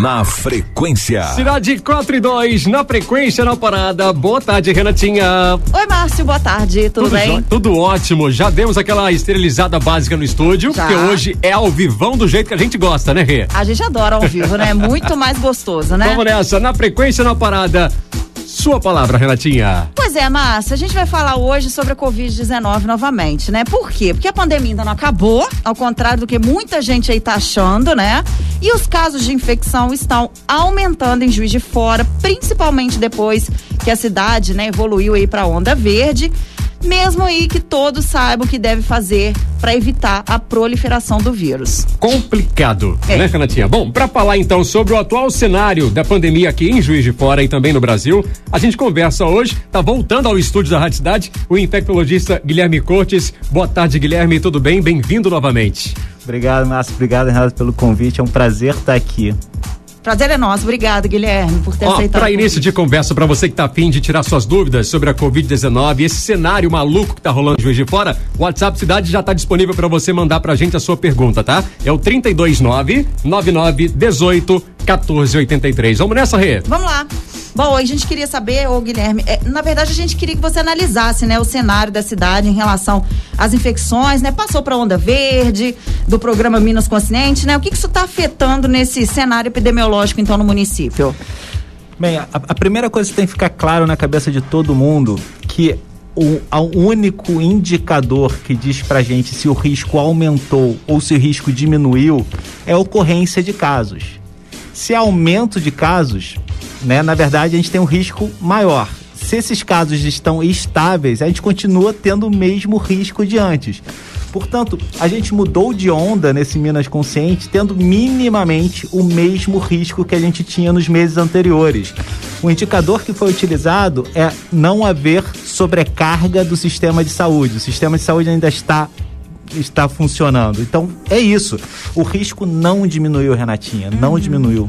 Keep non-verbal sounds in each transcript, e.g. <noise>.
na frequência. Cidade 4 e 2, na frequência, na parada. Boa tarde, Renatinha. Oi, Márcio, boa tarde, tudo, tudo bem? tudo ótimo. Já demos aquela esterilizada básica no estúdio, Já. porque hoje é ao vivão do jeito que a gente gosta, né, Rê? A gente adora ao vivo, né? Muito mais gostoso, né? Vamos nessa, na frequência, na parada. Sua palavra, Renatinha. Pois é, Márcia, a gente vai falar hoje sobre a Covid-19 novamente, né? Por quê? Porque a pandemia ainda não acabou, ao contrário do que muita gente aí tá achando, né? E os casos de infecção estão aumentando em Juiz de Fora, principalmente depois que a cidade, né, evoluiu aí para onda verde mesmo aí que todos saibam o que deve fazer para evitar a proliferação do vírus. Complicado, é. né, Renatinha? Bom, para falar então sobre o atual cenário da pandemia aqui em Juiz de Fora e também no Brasil, a gente conversa hoje, tá voltando ao estúdio da Rádio Cidade, o infectologista Guilherme Cortes. Boa tarde, Guilherme, tudo bem? Bem-vindo novamente. Obrigado, Márcio. Obrigado, Renato, pelo convite. É um prazer estar aqui. Prazer é nosso. Obrigado, Guilherme, por ter Ó, aceitado. Para início de conversa, para você que tá afim de tirar suas dúvidas sobre a Covid-19 esse cenário maluco que tá rolando de Juiz de Fora, o WhatsApp Cidade já tá disponível para você mandar pra gente a sua pergunta, tá? É o 329 9918 1483. Vamos nessa, Rê? Vamos lá. Bom, a gente queria saber, ô Guilherme, é, na verdade a gente queria que você analisasse, né, o cenário da cidade em relação às infecções, né? Passou para onda verde do programa Minas Consciente, né? O que, que isso está afetando nesse cenário epidemiológico então no município? Bem, a, a primeira coisa que tem que ficar claro na cabeça de todo mundo que o, o, único indicador que diz pra gente se o risco aumentou ou se o risco diminuiu é a ocorrência de casos. Se há aumento de casos, né, na verdade a gente tem um risco maior. Se esses casos estão estáveis, a gente continua tendo o mesmo risco de antes. Portanto, a gente mudou de onda nesse Minas Consciente, tendo minimamente o mesmo risco que a gente tinha nos meses anteriores. O indicador que foi utilizado é não haver sobrecarga do sistema de saúde. O sistema de saúde ainda está está funcionando. Então é isso. O risco não diminuiu, Renatinha, não uhum. diminuiu.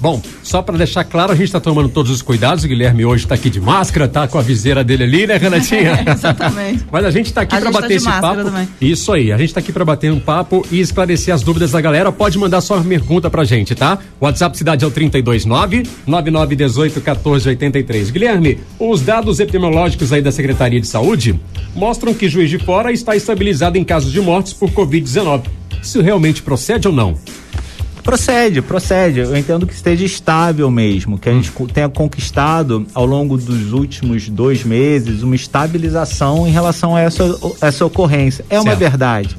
Bom, só para deixar claro, a gente está tomando todos os cuidados. O Guilherme hoje está aqui de máscara, tá com a viseira dele ali, né, Renatinha? É, <laughs> exatamente. Mas a gente está aqui para bater tá esse papo. Também. Isso aí, a gente está aqui para bater um papo e esclarecer as dúvidas da galera. Pode mandar sua pergunta pra gente, tá? WhatsApp cidade é o 329 9918 1483. Guilherme, os dados epidemiológicos aí da Secretaria de Saúde mostram que Juiz de Fora está estabilizado em casos de mortes por Covid-19. Isso realmente procede ou não? Procede, procede. Eu entendo que esteja estável mesmo, que a gente tenha conquistado ao longo dos últimos dois meses uma estabilização em relação a essa, essa ocorrência. É uma verdade.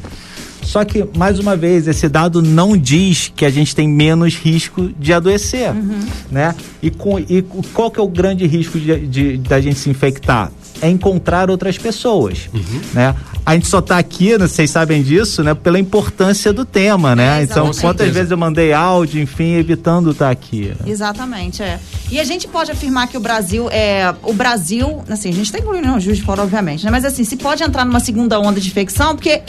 Só que, mais uma vez, esse dado não diz que a gente tem menos risco de adoecer, uhum. né? E, com, e qual que é o grande risco de, de, da gente se infectar? É encontrar outras pessoas, uhum. né? A gente só está aqui, né, vocês sabem disso, né? Pela importância do tema, né? É, então, quantas vezes eu mandei áudio, enfim, evitando estar tá aqui. Né? Exatamente, é. E a gente pode afirmar que o Brasil é o Brasil, assim, a gente está incluindo o juiz de fora, obviamente, né? Mas assim, se pode entrar numa segunda onda de infecção, porque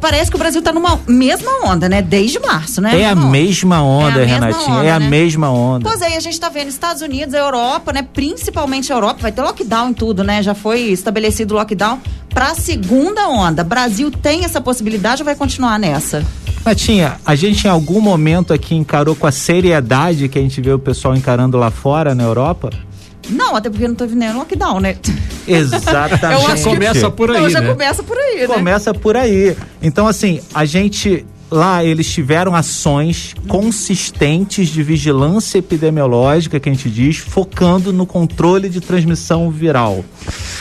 Parece que o Brasil está numa mesma onda, né? Desde março, né? É a mesma onda, é a Renatinha. Onda, é a né? mesma onda. Pois é, a gente está vendo Estados Unidos, a Europa, né? Principalmente a Europa, vai ter lockdown em tudo, né? Já foi estabelecido lockdown para a segunda onda. Brasil tem essa possibilidade ou vai continuar nessa? Renatinha, a gente em algum momento aqui encarou com a seriedade que a gente vê o pessoal encarando lá fora na Europa? Não, até porque não teve nenhum lockdown, né? <laughs> Exatamente. já começa por aí, não, já né? começa por aí, né? Começa por aí. Então, assim, a gente lá eles tiveram ações consistentes de vigilância epidemiológica, que a gente diz, focando no controle de transmissão viral.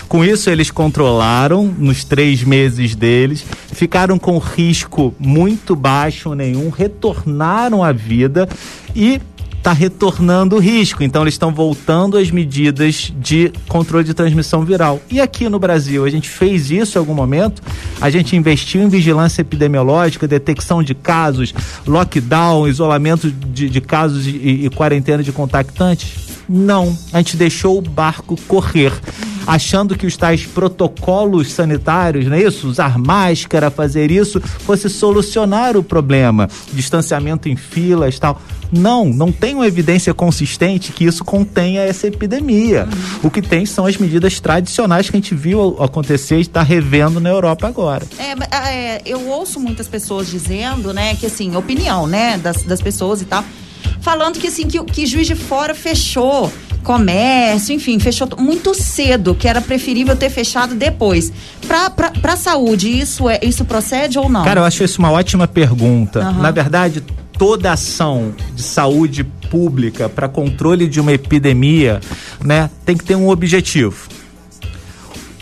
Com isso, eles controlaram nos três meses deles, ficaram com risco muito baixo nenhum, retornaram à vida e está retornando o risco. Então, eles estão voltando às medidas de controle de transmissão viral. E aqui no Brasil, a gente fez isso em algum momento. A gente investiu em vigilância epidemiológica, detecção de casos, lockdown, isolamento de, de casos e, e quarentena de contactantes. Não, a gente deixou o barco correr achando que os tais protocolos sanitários, não é isso? Usar máscara, fazer isso, fosse solucionar o problema. Distanciamento em filas tal. Não, não tem uma evidência consistente que isso contenha essa epidemia. Uhum. O que tem são as medidas tradicionais que a gente viu acontecer e está revendo na Europa agora. É, é, eu ouço muitas pessoas dizendo, né, que assim, opinião, né, das, das pessoas e tal falando que assim que, que Juiz de Fora fechou comércio, enfim, fechou muito cedo, que era preferível ter fechado depois. Para a saúde, isso, é, isso procede ou não? Cara, eu acho isso uma ótima pergunta. Uhum. Na verdade, toda ação de saúde pública para controle de uma epidemia, né, tem que ter um objetivo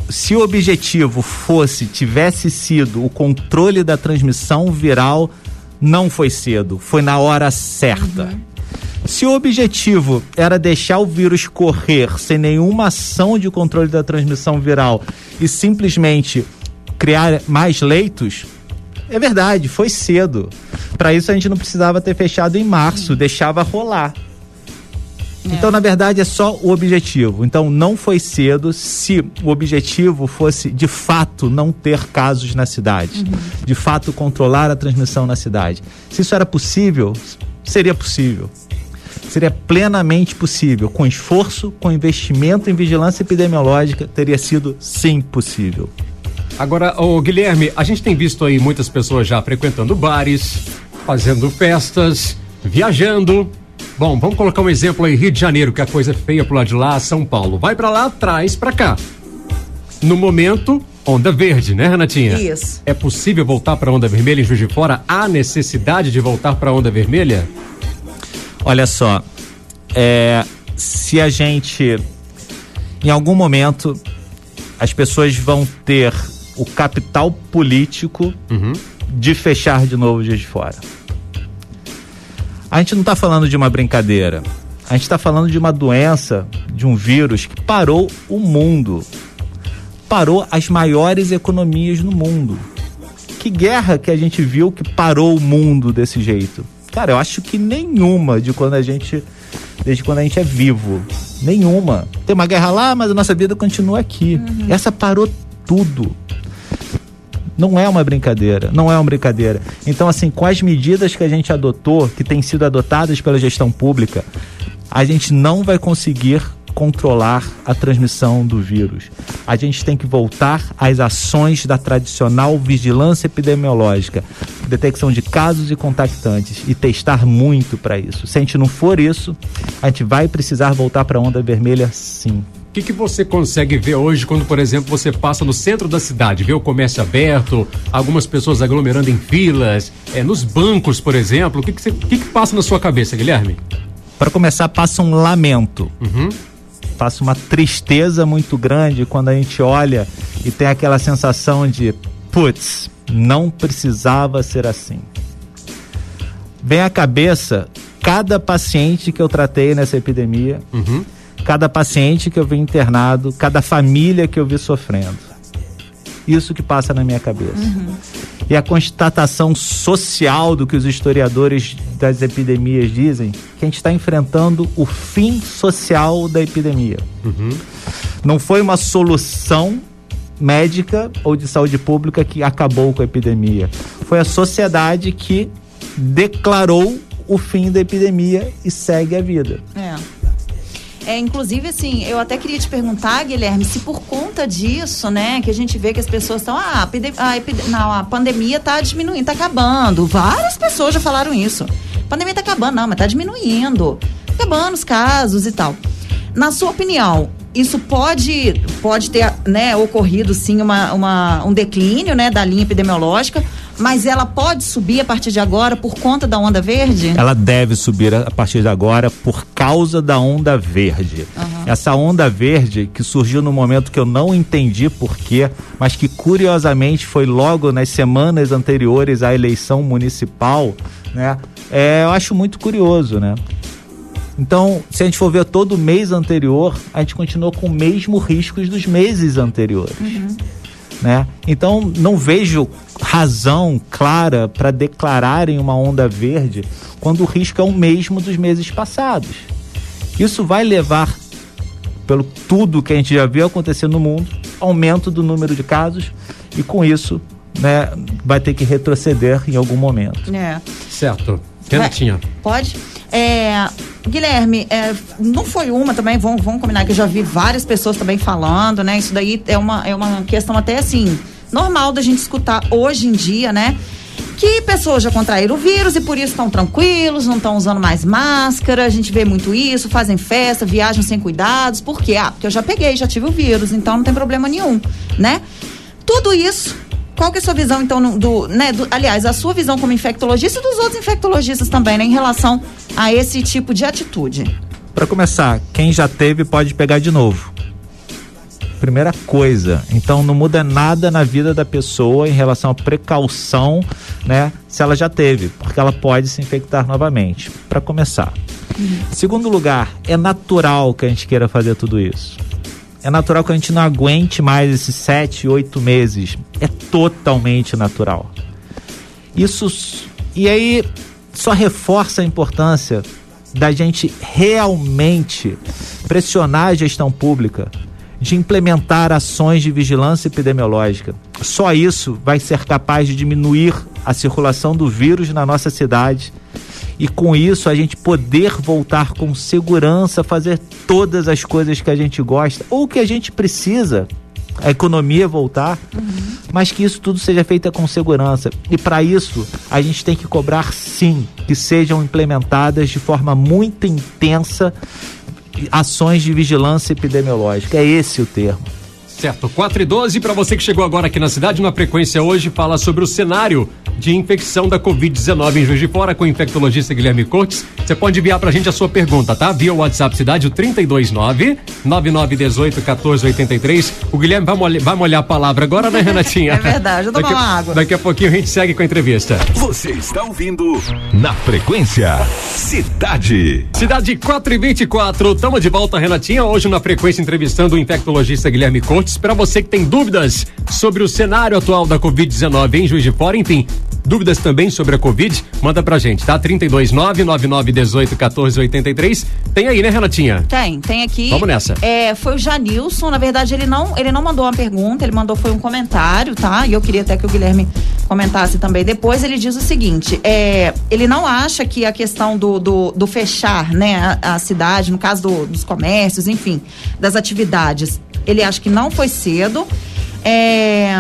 se o objetivo fosse, tivesse sido o controle da transmissão viral, não foi cedo, foi na hora certa. Uhum. Se o objetivo era deixar o vírus correr sem nenhuma ação de controle da transmissão viral e simplesmente criar mais leitos, é verdade, foi cedo. Para isso a gente não precisava ter fechado em março, deixava rolar. É. Então, na verdade, é só o objetivo. Então, não foi cedo se o objetivo fosse, de fato, não ter casos na cidade. Uhum. De fato, controlar a transmissão na cidade. Se isso era possível, seria possível. Seria plenamente possível. Com esforço, com investimento em vigilância epidemiológica, teria sido sim possível. Agora, o Guilherme, a gente tem visto aí muitas pessoas já frequentando bares, fazendo festas, viajando, Bom, vamos colocar um exemplo aí, Rio de Janeiro, que a coisa é feia pro lado de lá, São Paulo. Vai para lá, traz para cá. No momento, onda verde, né, Renatinha? Isso. É possível voltar para onda vermelha em Juiz de Fora? Há necessidade de voltar para onda vermelha? Olha só, é, se a gente, em algum momento, as pessoas vão ter o capital político uhum. de fechar de novo Juiz de Fora a gente não está falando de uma brincadeira. A gente está falando de uma doença, de um vírus que parou o mundo. Parou as maiores economias no mundo. Que guerra que a gente viu que parou o mundo desse jeito? Cara, eu acho que nenhuma de quando a gente. Desde quando a gente é vivo. Nenhuma. Tem uma guerra lá, mas a nossa vida continua aqui. Uhum. Essa parou tudo. Não é uma brincadeira, não é uma brincadeira. Então, assim, com as medidas que a gente adotou, que têm sido adotadas pela gestão pública, a gente não vai conseguir controlar a transmissão do vírus. A gente tem que voltar às ações da tradicional vigilância epidemiológica, detecção de casos e contactantes e testar muito para isso. Se a gente não for isso, a gente vai precisar voltar para a onda vermelha sim. O que, que você consegue ver hoje quando, por exemplo, você passa no centro da cidade, vê o comércio aberto, algumas pessoas aglomerando em filas, é, nos bancos, por exemplo? O que, que, você, que, que passa na sua cabeça, Guilherme? Para começar, passa um lamento. Uhum. Passa uma tristeza muito grande quando a gente olha e tem aquela sensação de, putz, não precisava ser assim. Vem à cabeça cada paciente que eu tratei nessa epidemia. Uhum cada paciente que eu vi internado, cada família que eu vi sofrendo. Isso que passa na minha cabeça. Uhum. E a constatação social do que os historiadores das epidemias dizem, que a gente está enfrentando o fim social da epidemia. Uhum. Não foi uma solução médica ou de saúde pública que acabou com a epidemia. Foi a sociedade que declarou o fim da epidemia e segue a vida. É. É, inclusive, assim, eu até queria te perguntar, Guilherme, se por conta disso, né, que a gente vê que as pessoas estão, ah, a, não, a pandemia está diminuindo, está acabando. Várias pessoas já falaram isso. A pandemia está acabando, não, mas está diminuindo. Acabando os casos e tal. Na sua opinião, isso pode, pode ter né, ocorrido sim uma, uma, um declínio né, da linha epidemiológica, mas ela pode subir a partir de agora por conta da onda verde? Ela deve subir a partir de agora por causa da onda verde. Uhum. Essa onda verde que surgiu no momento que eu não entendi porquê, mas que curiosamente foi logo nas semanas anteriores à eleição municipal, né? É, eu acho muito curioso, né? Então, se a gente for ver todo o mês anterior, a gente continuou com o mesmo riscos dos meses anteriores. Uhum. Né? Então, não vejo razão clara para declararem uma onda verde quando o risco é o mesmo dos meses passados. Isso vai levar, pelo tudo que a gente já viu acontecer no mundo, aumento do número de casos e com isso né, vai ter que retroceder em algum momento. É. Certo. Renatinha. Pode? É, Guilherme, é, não foi uma também, vamos, vamos combinar que eu já vi várias pessoas também falando, né? Isso daí é uma, é uma questão até assim, normal da gente escutar hoje em dia, né? que pessoas já contraíram o vírus e por isso estão tranquilos, não estão usando mais máscara. A gente vê muito isso, fazem festa, viajam sem cuidados. Por quê? Ah, porque eu já peguei, já tive o vírus, então não tem problema nenhum, né? Tudo isso qual que é a sua visão, então, do, né, do, aliás, a sua visão como infectologista e dos outros infectologistas também, né, em relação a esse tipo de atitude? Para começar, quem já teve pode pegar de novo. Primeira coisa, então não muda nada na vida da pessoa em relação à precaução, né, se ela já teve, porque ela pode se infectar novamente. Para começar. Uhum. Segundo lugar, é natural que a gente queira fazer tudo isso é natural que a gente não aguente mais esses sete, oito meses. É totalmente natural. Isso. E aí só reforça a importância da gente realmente pressionar a gestão pública de implementar ações de vigilância epidemiológica. Só isso vai ser capaz de diminuir a circulação do vírus na nossa cidade e com isso a gente poder voltar com segurança, fazer todas as coisas que a gente gosta ou que a gente precisa, a economia voltar, uhum. mas que isso tudo seja feito com segurança. E para isso a gente tem que cobrar sim que sejam implementadas de forma muito intensa ações de vigilância epidemiológica. É esse o termo. Certo, 4 e 12, para você que chegou agora aqui na cidade, na frequência hoje, fala sobre o cenário de infecção da Covid-19 em Juiz de Fora com o infectologista Guilherme Cortes. Você pode enviar pra gente a sua pergunta, tá? Via WhatsApp Cidade, o 329 9918 1483. O Guilherme vai molhar, vai molhar a palavra agora, né, Renatinha? <laughs> é verdade, eu tomar uma água. Daqui a pouquinho a gente segue com a entrevista. Você está ouvindo na frequência Cidade. Cidade 4 e 24. Tamo de volta, Renatinha. Hoje na frequência entrevistando o infectologista Guilherme Cortes para você que tem dúvidas sobre o cenário atual da Covid-19 em Juiz de Fora, enfim, dúvidas também sobre a Covid, manda pra gente, tá? 329-9918-1483. Tem aí, né, Renatinha? Tem, tem aqui. Vamos nessa. É, foi o Janilson, na verdade, ele não, ele não mandou uma pergunta, ele mandou foi um comentário, tá? E eu queria até que o Guilherme comentasse também depois. Ele diz o seguinte: é, ele não acha que a questão do, do, do fechar, né, a, a, cidade, no caso do, dos comércios, enfim, das atividades, ele acha que não foi cedo. É,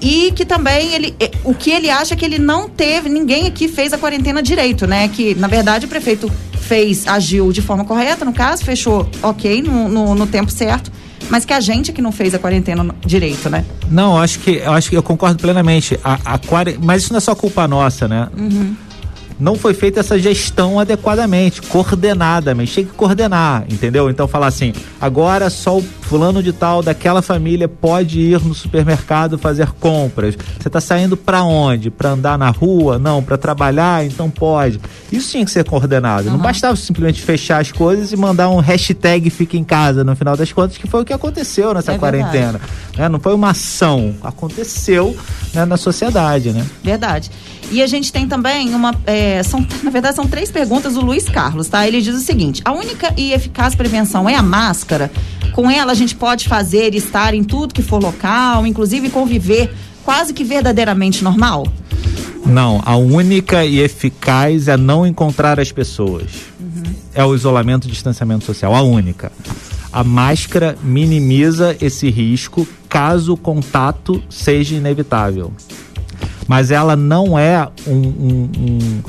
e que também ele é, o que ele acha é que ele não teve ninguém aqui fez a quarentena direito né que na verdade o prefeito fez agiu de forma correta no caso fechou ok no, no, no tempo certo mas que a gente que não fez a quarentena direito, né? Não, acho que eu acho que eu concordo plenamente. A, a, mas isso não é só culpa nossa, né? Uhum não foi feita essa gestão adequadamente, coordenadamente. Tem que coordenar, entendeu? Então falar assim, agora só o fulano de tal daquela família pode ir no supermercado fazer compras. Você está saindo para onde? Para andar na rua? Não, para trabalhar? Então pode. Isso tinha que ser coordenado. Uhum. Não bastava simplesmente fechar as coisas e mandar um hashtag fica em casa no final das contas, que foi o que aconteceu nessa é quarentena. Né? Não foi uma ação, aconteceu né, na sociedade, né? Verdade. E a gente tem também uma. É, são, na verdade, são três perguntas do Luiz Carlos, tá? Ele diz o seguinte: a única e eficaz prevenção é a máscara. Com ela a gente pode fazer e estar em tudo que for local, inclusive conviver quase que verdadeiramente normal? Não, a única e eficaz é não encontrar as pessoas. Uhum. É o isolamento e distanciamento social, a única. A máscara minimiza esse risco caso o contato seja inevitável mas ela não é um, um, um,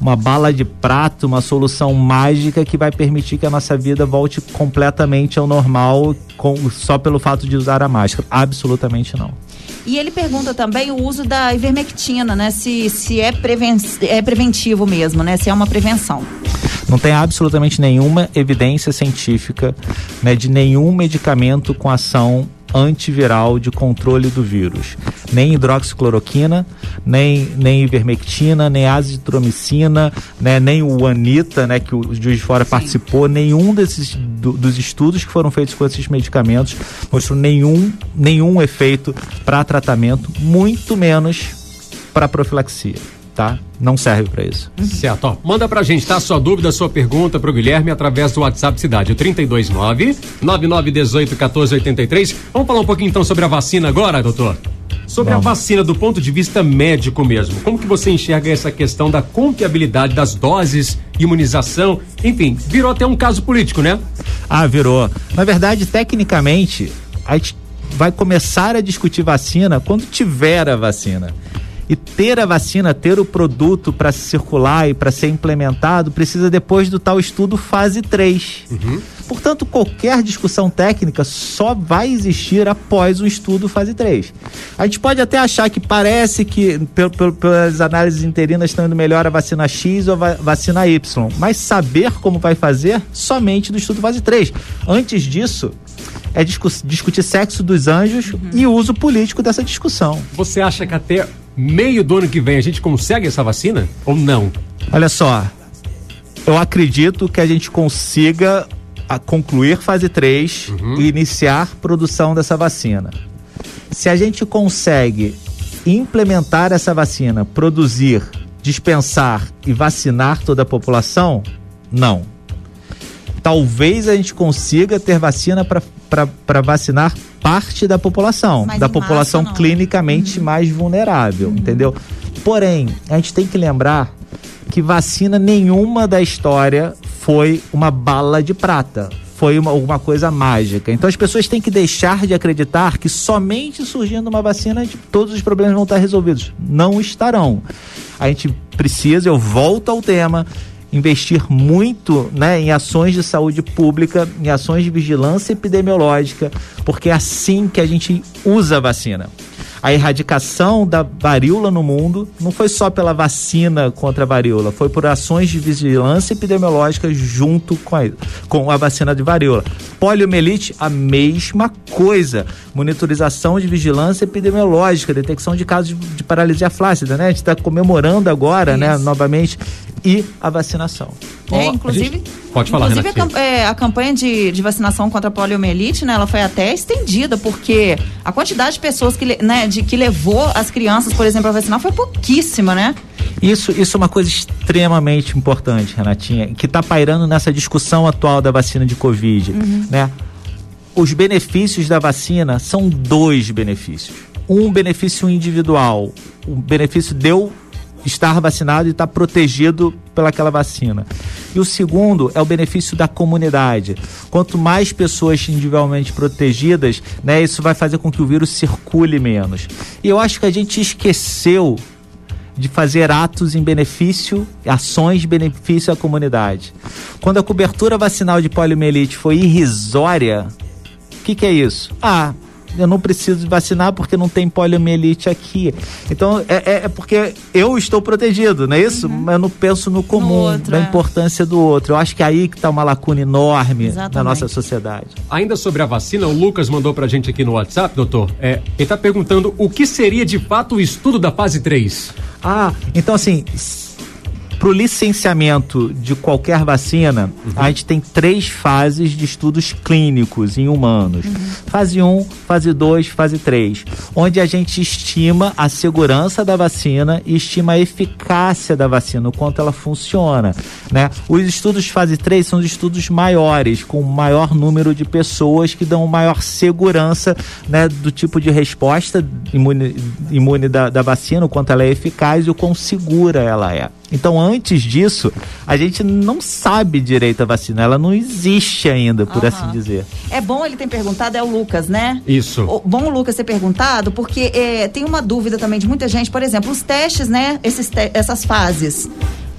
uma bala de prato, uma solução mágica que vai permitir que a nossa vida volte completamente ao normal com, só pelo fato de usar a máscara. Absolutamente não. E ele pergunta também o uso da ivermectina, né? Se, se é, preven é preventivo mesmo, né? Se é uma prevenção. Não tem absolutamente nenhuma evidência científica né, de nenhum medicamento com ação antiviral de controle do vírus. Nem hidroxicloroquina, nem, nem ivermectina, nem azitromicina, né, nem o Anita, né, que o Juiz de Fora Sim. participou, nenhum desses do, dos estudos que foram feitos com esses medicamentos mostrou nenhum, nenhum efeito para tratamento, muito menos para profilaxia tá? Não serve para isso. Certo, ó. Manda pra gente, tá? Sua dúvida, sua pergunta pro Guilherme através do WhatsApp Cidade, o 329 9918 1483. Vamos falar um pouquinho então sobre a vacina agora, doutor? Sobre Vamos. a vacina do ponto de vista médico mesmo, como que você enxerga essa questão da confiabilidade das doses, imunização, enfim, virou até um caso político, né? Ah, virou. Na verdade, tecnicamente, a gente vai começar a discutir vacina quando tiver a vacina. E ter a vacina, ter o produto para circular e para ser implementado, precisa depois do tal estudo fase 3. Uhum. Portanto, qualquer discussão técnica só vai existir após o estudo fase 3. A gente pode até achar que parece que, pelas análises interinas, estão indo melhor a vacina X ou a vacina Y, mas saber como vai fazer somente do estudo fase 3. Antes disso, é discutir sexo dos anjos uhum. e uso político dessa discussão. Você acha que até meio do ano que vem a gente consegue essa vacina ou não? Olha só, eu acredito que a gente consiga a concluir fase 3 uhum. e iniciar produção dessa vacina. Se a gente consegue implementar essa vacina, produzir, dispensar e vacinar toda a população, não. Talvez a gente consiga ter vacina para vacinar parte da população, Mas da população massa, clinicamente uhum. mais vulnerável, uhum. entendeu? Porém, a gente tem que lembrar que vacina nenhuma da história foi uma bala de prata. Foi uma, uma coisa mágica. Então as pessoas têm que deixar de acreditar que somente surgindo uma vacina todos os problemas vão estar resolvidos. Não estarão. A gente precisa, eu volto ao tema, investir muito né, em ações de saúde pública, em ações de vigilância epidemiológica, porque é assim que a gente usa a vacina a erradicação da varíola no mundo não foi só pela vacina contra a varíola, foi por ações de vigilância epidemiológica junto com a, com a vacina de varíola. Poliomielite, a mesma coisa. Monitorização de vigilância epidemiológica, detecção de casos de, de paralisia flácida, né? A gente está comemorando agora, né, Isso. né, novamente, e a vacinação. É, inclusive. Gente, pode falar, Inclusive, a, é, a, campanha de, de, vacinação contra a poliomielite, né, ela foi até estendida, porque a quantidade de pessoas que, né, de, que levou as crianças, por exemplo, a vacinar foi pouquíssima, né? Isso, isso é uma coisa extremamente importante, Renatinha, que está pairando nessa discussão atual da vacina de Covid, uhum. né? Os benefícios da vacina são dois benefícios. Um benefício individual, o benefício deu estar vacinado e estar protegido pelaquela vacina. E o segundo é o benefício da comunidade. Quanto mais pessoas individualmente protegidas, né, isso vai fazer com que o vírus circule menos. E eu acho que a gente esqueceu de fazer atos em benefício, ações de benefício à comunidade. Quando a cobertura vacinal de poliomielite foi irrisória, o que, que é isso? Ah, eu não preciso vacinar porque não tem poliomielite aqui. Então, é, é, é porque eu estou protegido, não é isso? Uhum. Mas eu não penso no comum, no outro, na é. importância do outro. Eu acho que é aí que está uma lacuna enorme Exatamente. na nossa sociedade. Ainda sobre a vacina, o Lucas mandou pra gente aqui no WhatsApp, doutor. É, ele está perguntando o que seria de fato o estudo da fase 3. Ah, então assim, para o licenciamento de qualquer vacina, uhum. a gente tem três fases de estudos clínicos em humanos: uhum. fase 1, fase 2, fase 3, onde a gente estima a segurança da vacina e estima a eficácia da vacina, o quanto ela funciona. Né? Os estudos fase 3 são os estudos maiores, com maior número de pessoas que dão maior segurança né, do tipo de resposta imune, imune da, da vacina, o quanto ela é eficaz e o quão segura ela é. Então, antes disso, a gente não sabe direito a vacina, ela não existe ainda, por uhum. assim dizer. É bom ele ter perguntado, é o Lucas, né? Isso. O, bom o Lucas ter perguntado, porque é, tem uma dúvida também de muita gente, por exemplo, os testes, né? Esses te essas fases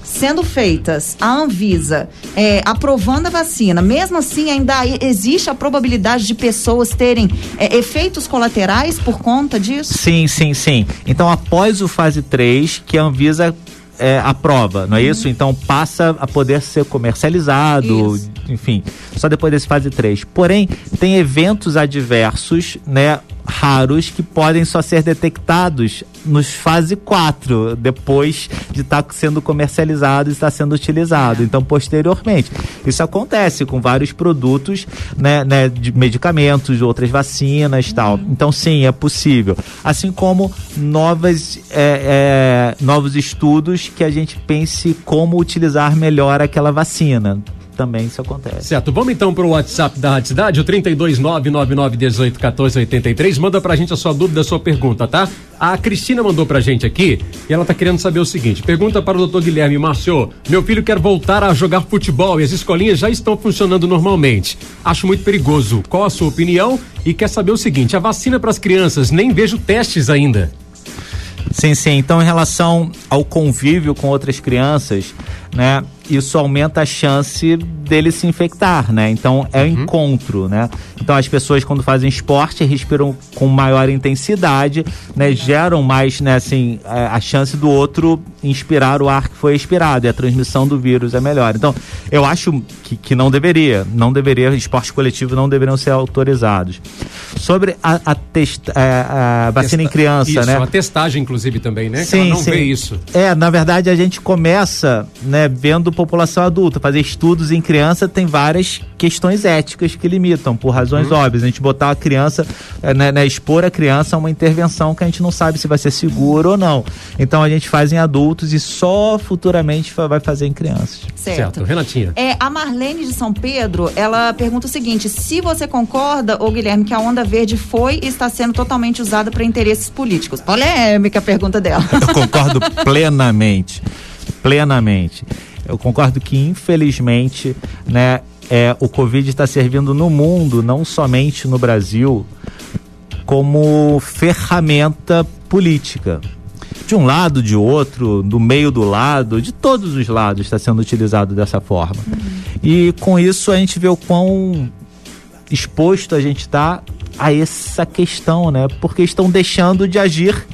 sendo feitas, a Anvisa é, aprovando a vacina, mesmo assim ainda existe a probabilidade de pessoas terem é, efeitos colaterais por conta disso? Sim, sim, sim. Então, após o fase 3, que a Anvisa é, aprova, não é uhum. isso? Então passa a poder ser comercializado, isso. enfim, só depois desse fase 3. Porém, tem eventos adversos, né? Raros que podem só ser detectados nos fase 4, depois de estar tá sendo comercializado e estar sendo utilizado. Então, posteriormente. Isso acontece com vários produtos, né, né de medicamentos, outras vacinas e tal. Uhum. Então, sim, é possível. Assim como novas, é, é, novos estudos que a gente pense como utilizar melhor aquela vacina também isso acontece. Certo, vamos então para o WhatsApp da Rádio Cidade, o 32999181483. Manda pra gente a sua dúvida, a sua pergunta, tá? A Cristina mandou pra gente aqui e ela tá querendo saber o seguinte: pergunta para o doutor Guilherme Márcio, meu filho quer voltar a jogar futebol e as escolinhas já estão funcionando normalmente. Acho muito perigoso. Qual a sua opinião? E quer saber o seguinte: a vacina para as crianças, nem vejo testes ainda. Sim, sim. Então, em relação ao convívio com outras crianças, né? Isso aumenta a chance dele se infectar, né? Então é uhum. encontro, né? Então as pessoas quando fazem esporte respiram com maior intensidade, né? Geram mais, né? Assim, a, a chance do outro inspirar o ar que foi expirado e a transmissão do vírus é melhor. Então eu acho que, que não deveria, não deveria, esporte coletivo não deveriam ser autorizados. Sobre a, a, testa, é, a vacina Testa, em criança, isso, né? Uma testagem, inclusive, também, né? Sim, que ela não sim. vê isso. É, na verdade a gente começa, né? vendo população adulta. Fazer estudos em criança tem várias questões éticas que limitam, por razões uhum. óbvias. A gente botar a criança, eh, né, né, expor a criança a uma intervenção que a gente não sabe se vai ser seguro ou não. Então a gente faz em adultos e só futuramente vai fazer em crianças. Certo. certo. Renatinha. É, a Marlene de São Pedro, ela pergunta o seguinte: se você concorda, ô Guilherme, que a onda verde foi e está sendo totalmente usada para interesses políticos? Polêmica a pergunta dela. Eu concordo <laughs> plenamente plenamente. Eu concordo que, infelizmente, né, é, o Covid está servindo no mundo, não somente no Brasil, como ferramenta política. De um lado, de outro, do meio do lado, de todos os lados está sendo utilizado dessa forma. Uhum. E com isso a gente vê o quão exposto a gente está a essa questão, né? Porque estão deixando de agir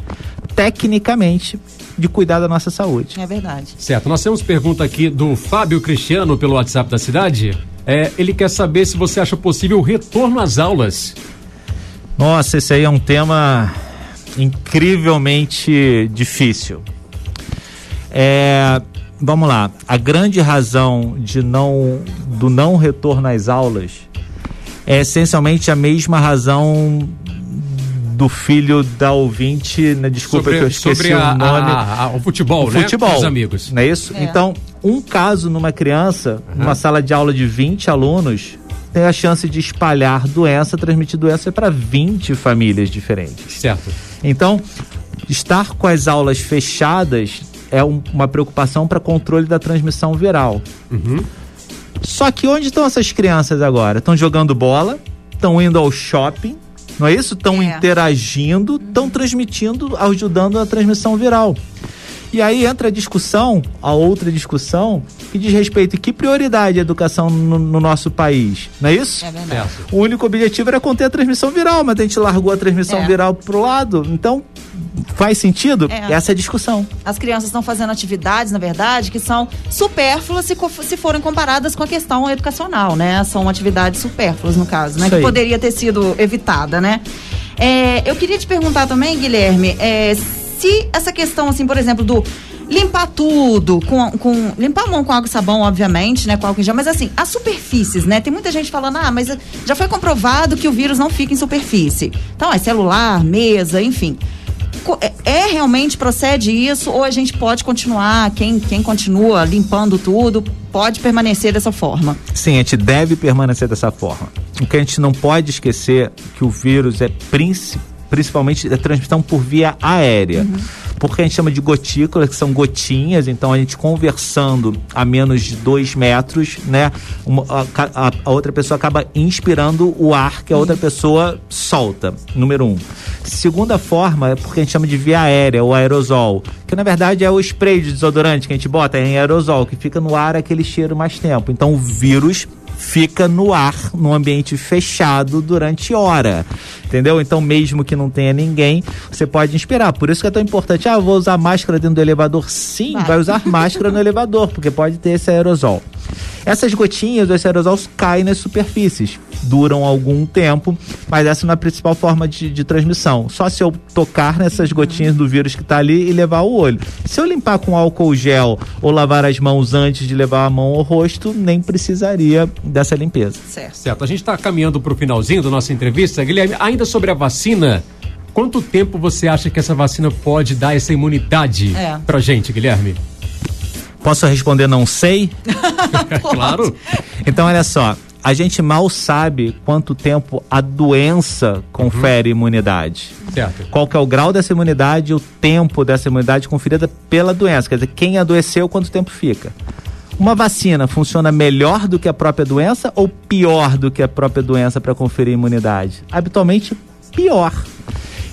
tecnicamente de cuidar da nossa saúde. É verdade. Certo. Nós temos pergunta aqui do Fábio Cristiano pelo WhatsApp da cidade. É, ele quer saber se você acha possível o retorno às aulas. Nossa, esse aí é um tema incrivelmente difícil. É, vamos lá. A grande razão de não do não retorno às aulas é essencialmente a mesma razão do filho da ouvinte, né? Desculpa sobre, que eu esqueci a, o nome. A, a, o futebol, o né? Futebol. Os amigos. Não é isso? É. Então, um caso numa criança, uhum. numa sala de aula de 20 alunos, tem a chance de espalhar doença, transmitir doença para 20 famílias diferentes. Certo. Então, estar com as aulas fechadas é um, uma preocupação para controle da transmissão viral. Uhum. Só que onde estão essas crianças agora? Estão jogando bola, estão indo ao shopping, não é isso? Estão é. interagindo, estão transmitindo, ajudando a transmissão viral. E aí entra a discussão, a outra discussão, que diz respeito a que prioridade a educação no, no, nosso país, não é isso? É verdade. O único objetivo era conter a transmissão viral, mas a gente largou a transmissão é. viral pro lado. Então, faz sentido? É. Essa é a discussão. As crianças estão fazendo atividades, na verdade, que são supérfluas se, se forem comparadas com a questão educacional, né? São atividades supérfluas, no caso, né? Isso que aí. poderia ter sido evitada, né? É, eu queria te perguntar também, Guilherme, é, se essa questão, assim, por exemplo, do limpar tudo, com, com limpar a mão com água e sabão, obviamente, né, com álcool em gel, mas assim, as superfícies, né? Tem muita gente falando: "Ah, mas já foi comprovado que o vírus não fica em superfície". Então, é celular, mesa, enfim. É, é realmente procede isso ou a gente pode continuar, quem, quem continua limpando tudo, pode permanecer dessa forma? Sim, a gente deve permanecer dessa forma. O que a gente não pode esquecer é que o vírus é principalmente a transmissão por via aérea. Uhum porque a gente chama de gotículas, que são gotinhas, então a gente conversando a menos de dois metros, né? Uma, a, a, a, outra pessoa acaba inspirando o ar que a outra pessoa solta, número um. Segunda forma é porque a gente chama de via aérea, ou aerosol, que na verdade é o spray de desodorante que a gente bota em aerosol, que fica no ar aquele cheiro mais tempo. Então o vírus fica no ar, num ambiente fechado durante hora. Entendeu? Então, mesmo que não tenha ninguém, você pode inspirar. Por isso que é tão importante. Ah, vou usar máscara dentro do elevador. Sim, vai, vai usar máscara no elevador, porque pode ter esse aerosol. Essas gotinhas, esse aerosol caem nas superfícies, duram algum tempo, mas essa não é a principal forma de, de transmissão. Só se eu tocar nessas gotinhas do vírus que está ali e levar o olho. Se eu limpar com álcool gel ou lavar as mãos antes de levar a mão ao rosto, nem precisaria dessa limpeza. Certo. Certo. A gente está caminhando para o finalzinho da nossa entrevista. Guilherme, ainda sobre a vacina. Quanto tempo você acha que essa vacina pode dar essa imunidade é. pra gente, Guilherme? Posso responder não sei? <laughs> claro. Então, olha só. A gente mal sabe quanto tempo a doença confere uhum. imunidade. Certo. Qual que é o grau dessa imunidade e o tempo dessa imunidade conferida pela doença. Quer dizer, quem adoeceu, quanto tempo fica. Uma vacina funciona melhor do que a própria doença ou pior do que a própria doença para conferir imunidade? Habitualmente, pior.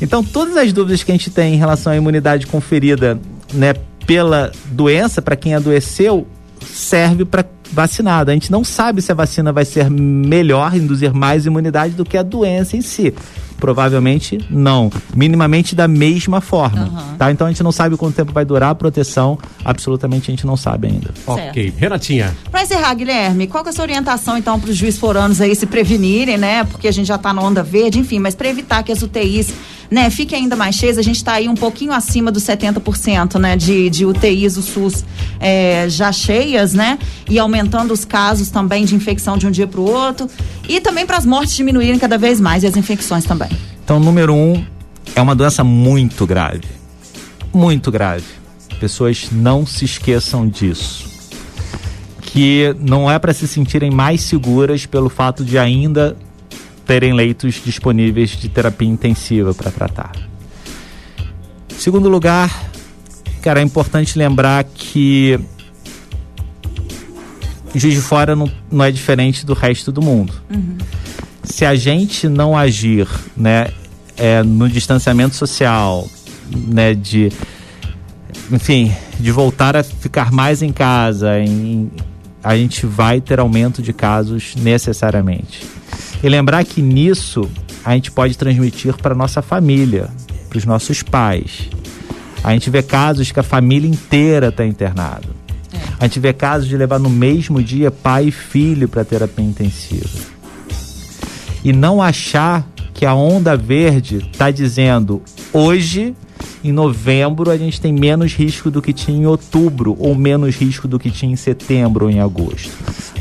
Então, todas as dúvidas que a gente tem em relação à imunidade conferida, né, pela doença, para quem adoeceu, serve para vacinado. A gente não sabe se a vacina vai ser melhor, induzir mais imunidade do que a doença em si. Provavelmente não. Minimamente da mesma forma. Uhum. Tá? Então a gente não sabe quanto tempo vai durar a proteção. Absolutamente a gente não sabe ainda. Ok. Renatinha. Para encerrar, Guilherme, qual é a sua orientação então para os juiz foranos aí se prevenirem, né? Porque a gente já está na onda verde, enfim, mas para evitar que as UTIs né, fique ainda mais cheias. A gente está aí um pouquinho acima dos 70% né, de, de UTIs do SUS é, já cheias, né? E aumentando os casos também de infecção de um dia para o outro. E também para as mortes diminuírem cada vez mais e as infecções também. Então, número um, é uma doença muito grave. Muito grave. Pessoas não se esqueçam disso. Que não é para se sentirem mais seguras pelo fato de ainda terem leitos disponíveis de terapia intensiva para tratar. Segundo lugar, cara, é importante lembrar que Juiz de Fora não, não é diferente do resto do mundo. Uhum. Se a gente não agir né, é, no distanciamento social, né, de, enfim, de voltar a ficar mais em casa, em, a gente vai ter aumento de casos necessariamente. E lembrar que nisso a gente pode transmitir para nossa família, para os nossos pais. A gente vê casos que a família inteira está internada. É. A gente vê casos de levar no mesmo dia pai e filho para terapia intensiva. E não achar que a onda verde está dizendo hoje em novembro a gente tem menos risco do que tinha em outubro, ou menos risco do que tinha em setembro ou em agosto.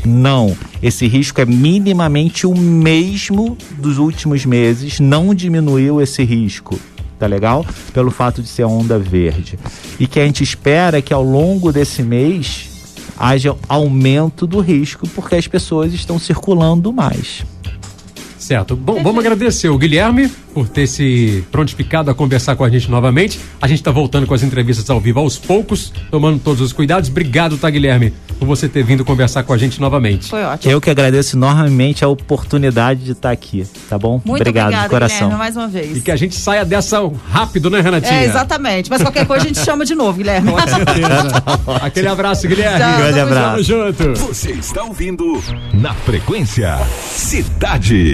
Não, esse risco é minimamente o mesmo dos últimos meses, não diminuiu esse risco tá legal? Pelo fato de ser onda verde. E que a gente espera que ao longo desse mês haja aumento do risco porque as pessoas estão circulando mais. Certo. Bom, vamos agradecer o Guilherme por ter se prontificado a conversar com a gente novamente. A gente está voltando com as entrevistas ao vivo aos poucos, tomando todos os cuidados. Obrigado, tá, Guilherme, por você ter vindo conversar com a gente novamente. Foi ótimo. Eu que agradeço enormemente a oportunidade de estar aqui, tá bom? Muito obrigado, obrigado de coração. Guilherme, mais uma vez. E que a gente saia dessa rápido, né, Renatinha? É, exatamente. Mas qualquer coisa a gente chama de novo, Guilherme. Com certeza. <laughs> Aquele abraço, Guilherme. Tchau, Grande abraço. junto. Você está ouvindo na frequência Cidade.